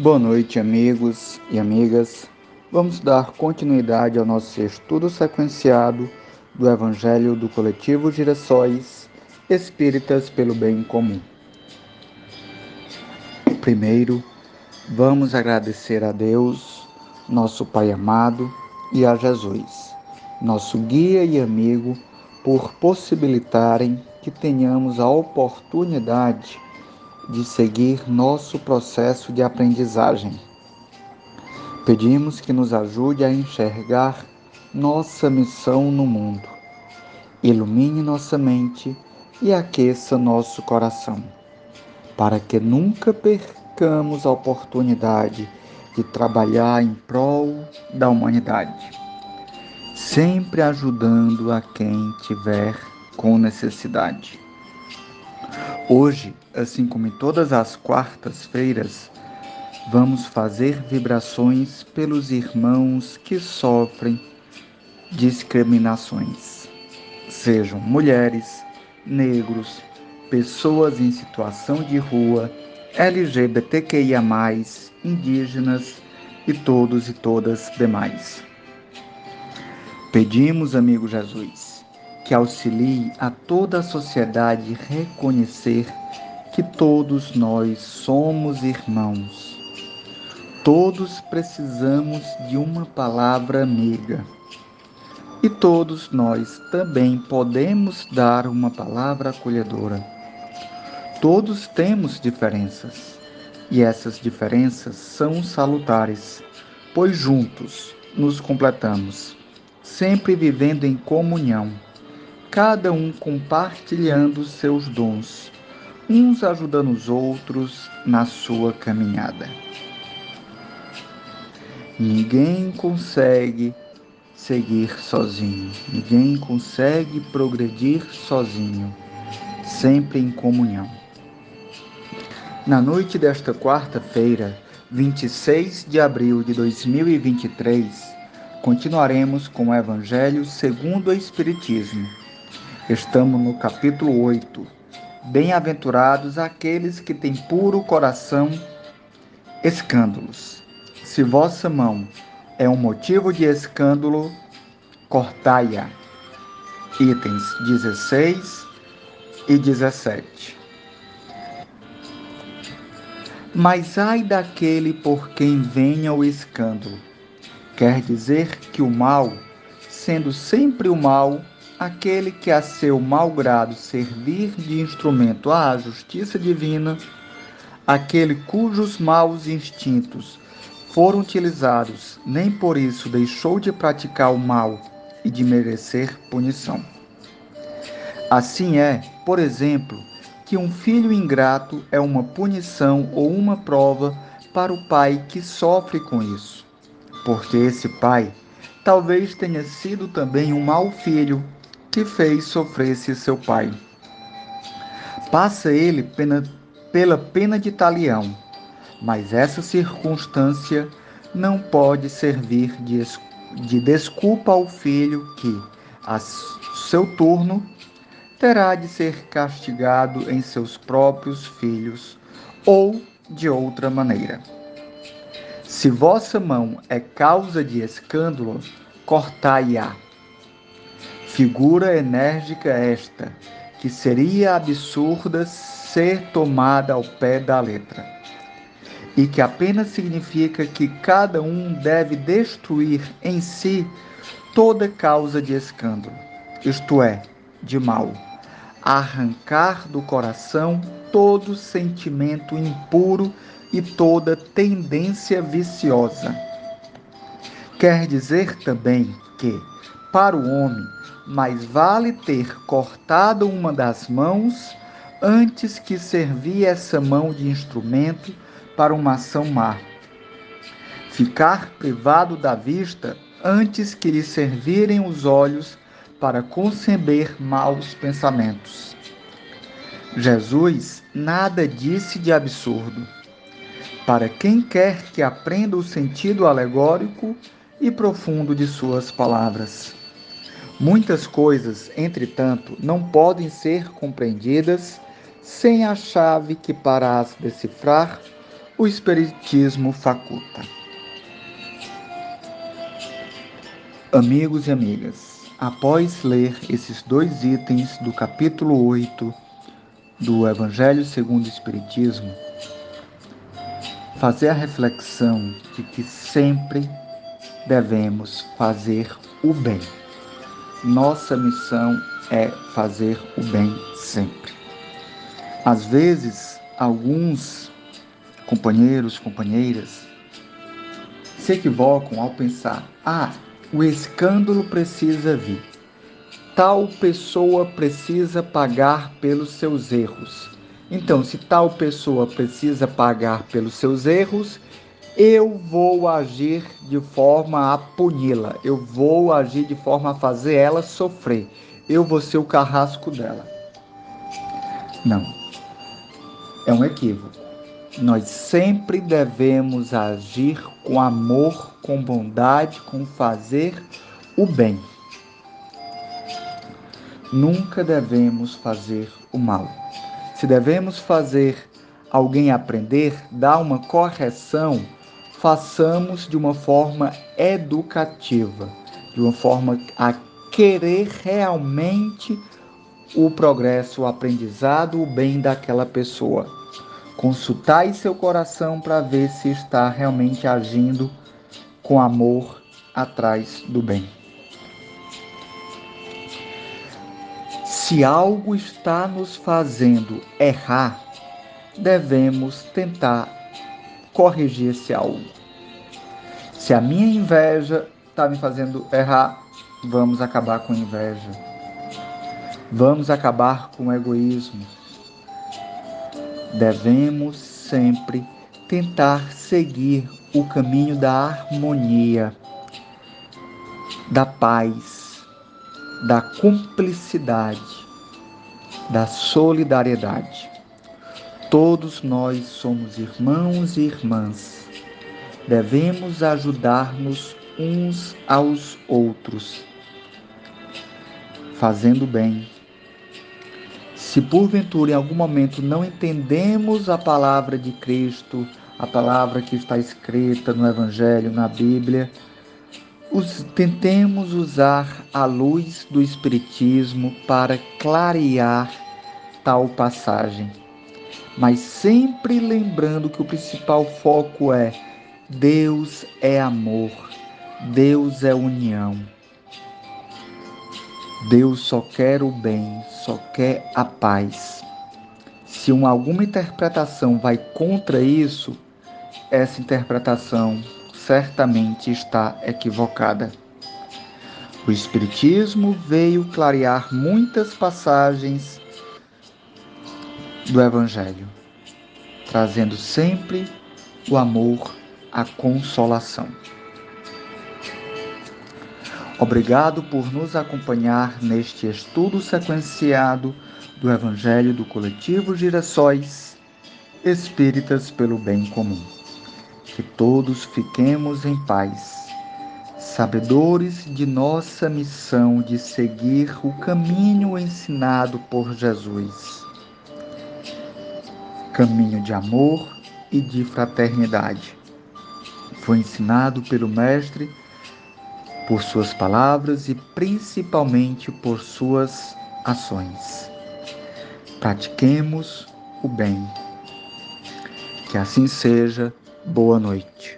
Boa noite, amigos e amigas. Vamos dar continuidade ao nosso estudo sequenciado do Evangelho do Coletivo Girassóis Espíritas pelo Bem Comum. Primeiro, vamos agradecer a Deus, nosso Pai amado, e a Jesus, nosso guia e amigo, por possibilitarem que tenhamos a oportunidade de seguir nosso processo de aprendizagem. Pedimos que nos ajude a enxergar nossa missão no mundo, ilumine nossa mente e aqueça nosso coração, para que nunca percamos a oportunidade de trabalhar em prol da humanidade, sempre ajudando a quem tiver com necessidade. Hoje, assim como em todas as quartas-feiras, vamos fazer vibrações pelos irmãos que sofrem discriminações, sejam mulheres, negros, pessoas em situação de rua, LGBTQIA, indígenas e todos e todas demais. Pedimos, amigo Jesus, que auxilie a toda a sociedade reconhecer que todos nós somos irmãos. Todos precisamos de uma palavra amiga. E todos nós também podemos dar uma palavra acolhedora. Todos temos diferenças, e essas diferenças são salutares, pois juntos nos completamos, sempre vivendo em comunhão cada um compartilhando seus dons, uns ajudando os outros na sua caminhada. Ninguém consegue seguir sozinho, ninguém consegue progredir sozinho, sempre em comunhão. Na noite desta quarta-feira, 26 de abril de 2023, continuaremos com o Evangelho segundo o Espiritismo Estamos no capítulo 8. Bem-aventurados aqueles que têm puro coração escândalos. Se vossa mão é um motivo de escândalo, cortai-a. Itens 16 e 17. Mas ai daquele por quem venha o escândalo. Quer dizer que o mal, sendo sempre o mal, aquele que a seu mau grado servir de instrumento à justiça divina, aquele cujos maus instintos foram utilizados, nem por isso deixou de praticar o mal e de merecer punição. Assim é, por exemplo, que um filho ingrato é uma punição ou uma prova para o pai que sofre com isso, porque esse pai talvez tenha sido também um mau filho que fez sofresse seu pai. Passa ele pena, pela pena de talião, mas essa circunstância não pode servir de, de desculpa ao filho que, a seu turno, terá de ser castigado em seus próprios filhos ou de outra maneira. Se vossa mão é causa de escândalo, cortai-a Figura enérgica esta, que seria absurda ser tomada ao pé da letra, e que apenas significa que cada um deve destruir em si toda causa de escândalo, isto é, de mal, arrancar do coração todo sentimento impuro e toda tendência viciosa. Quer dizer também que, para o homem, mais vale ter cortado uma das mãos antes que servir essa mão de instrumento para uma ação má. Ficar privado da vista antes que lhe servirem os olhos para conceber maus pensamentos. Jesus nada disse de absurdo. Para quem quer que aprenda o sentido alegórico e profundo de suas palavras. Muitas coisas, entretanto, não podem ser compreendidas sem a chave que, para as decifrar, o Espiritismo faculta. Amigos e amigas, após ler esses dois itens do capítulo 8 do Evangelho segundo o Espiritismo, fazer a reflexão de que sempre devemos fazer o bem. Nossa missão é fazer o bem sempre. Às vezes, alguns companheiros, companheiras se equivocam ao pensar: ah, o escândalo precisa vir. Tal pessoa precisa pagar pelos seus erros. Então, se tal pessoa precisa pagar pelos seus erros, eu vou agir de forma a puni-la, eu vou agir de forma a fazer ela sofrer, eu vou ser o carrasco dela. Não, é um equívoco. Nós sempre devemos agir com amor, com bondade, com fazer o bem. Nunca devemos fazer o mal. Se devemos fazer alguém aprender, dar uma correção, façamos de uma forma educativa, de uma forma a querer realmente o progresso, o aprendizado, o bem daquela pessoa. Consultai seu coração para ver se está realmente agindo com amor atrás do bem. Se algo está nos fazendo errar, devemos tentar corrigir esse algo. Se a minha inveja está me fazendo errar, vamos acabar com inveja. Vamos acabar com o egoísmo. Devemos sempre tentar seguir o caminho da harmonia, da paz, da cumplicidade, da solidariedade. Todos nós somos irmãos e irmãs. Devemos ajudar-nos uns aos outros, fazendo bem. Se porventura em algum momento não entendemos a palavra de Cristo, a palavra que está escrita no Evangelho, na Bíblia, os, tentemos usar a luz do Espiritismo para clarear tal passagem. Mas sempre lembrando que o principal foco é Deus é amor, Deus é união. Deus só quer o bem, só quer a paz. Se uma, alguma interpretação vai contra isso, essa interpretação certamente está equivocada. O Espiritismo veio clarear muitas passagens do Evangelho, trazendo sempre o amor, a consolação. Obrigado por nos acompanhar neste estudo sequenciado do Evangelho do Coletivo Girassóis Espíritas pelo Bem Comum que todos fiquemos em paz, sabedores de nossa missão de seguir o caminho ensinado por Jesus caminho de amor e de fraternidade. Foi ensinado pelo Mestre por suas palavras e principalmente por suas ações. Pratiquemos o bem. Que assim seja Boa noite.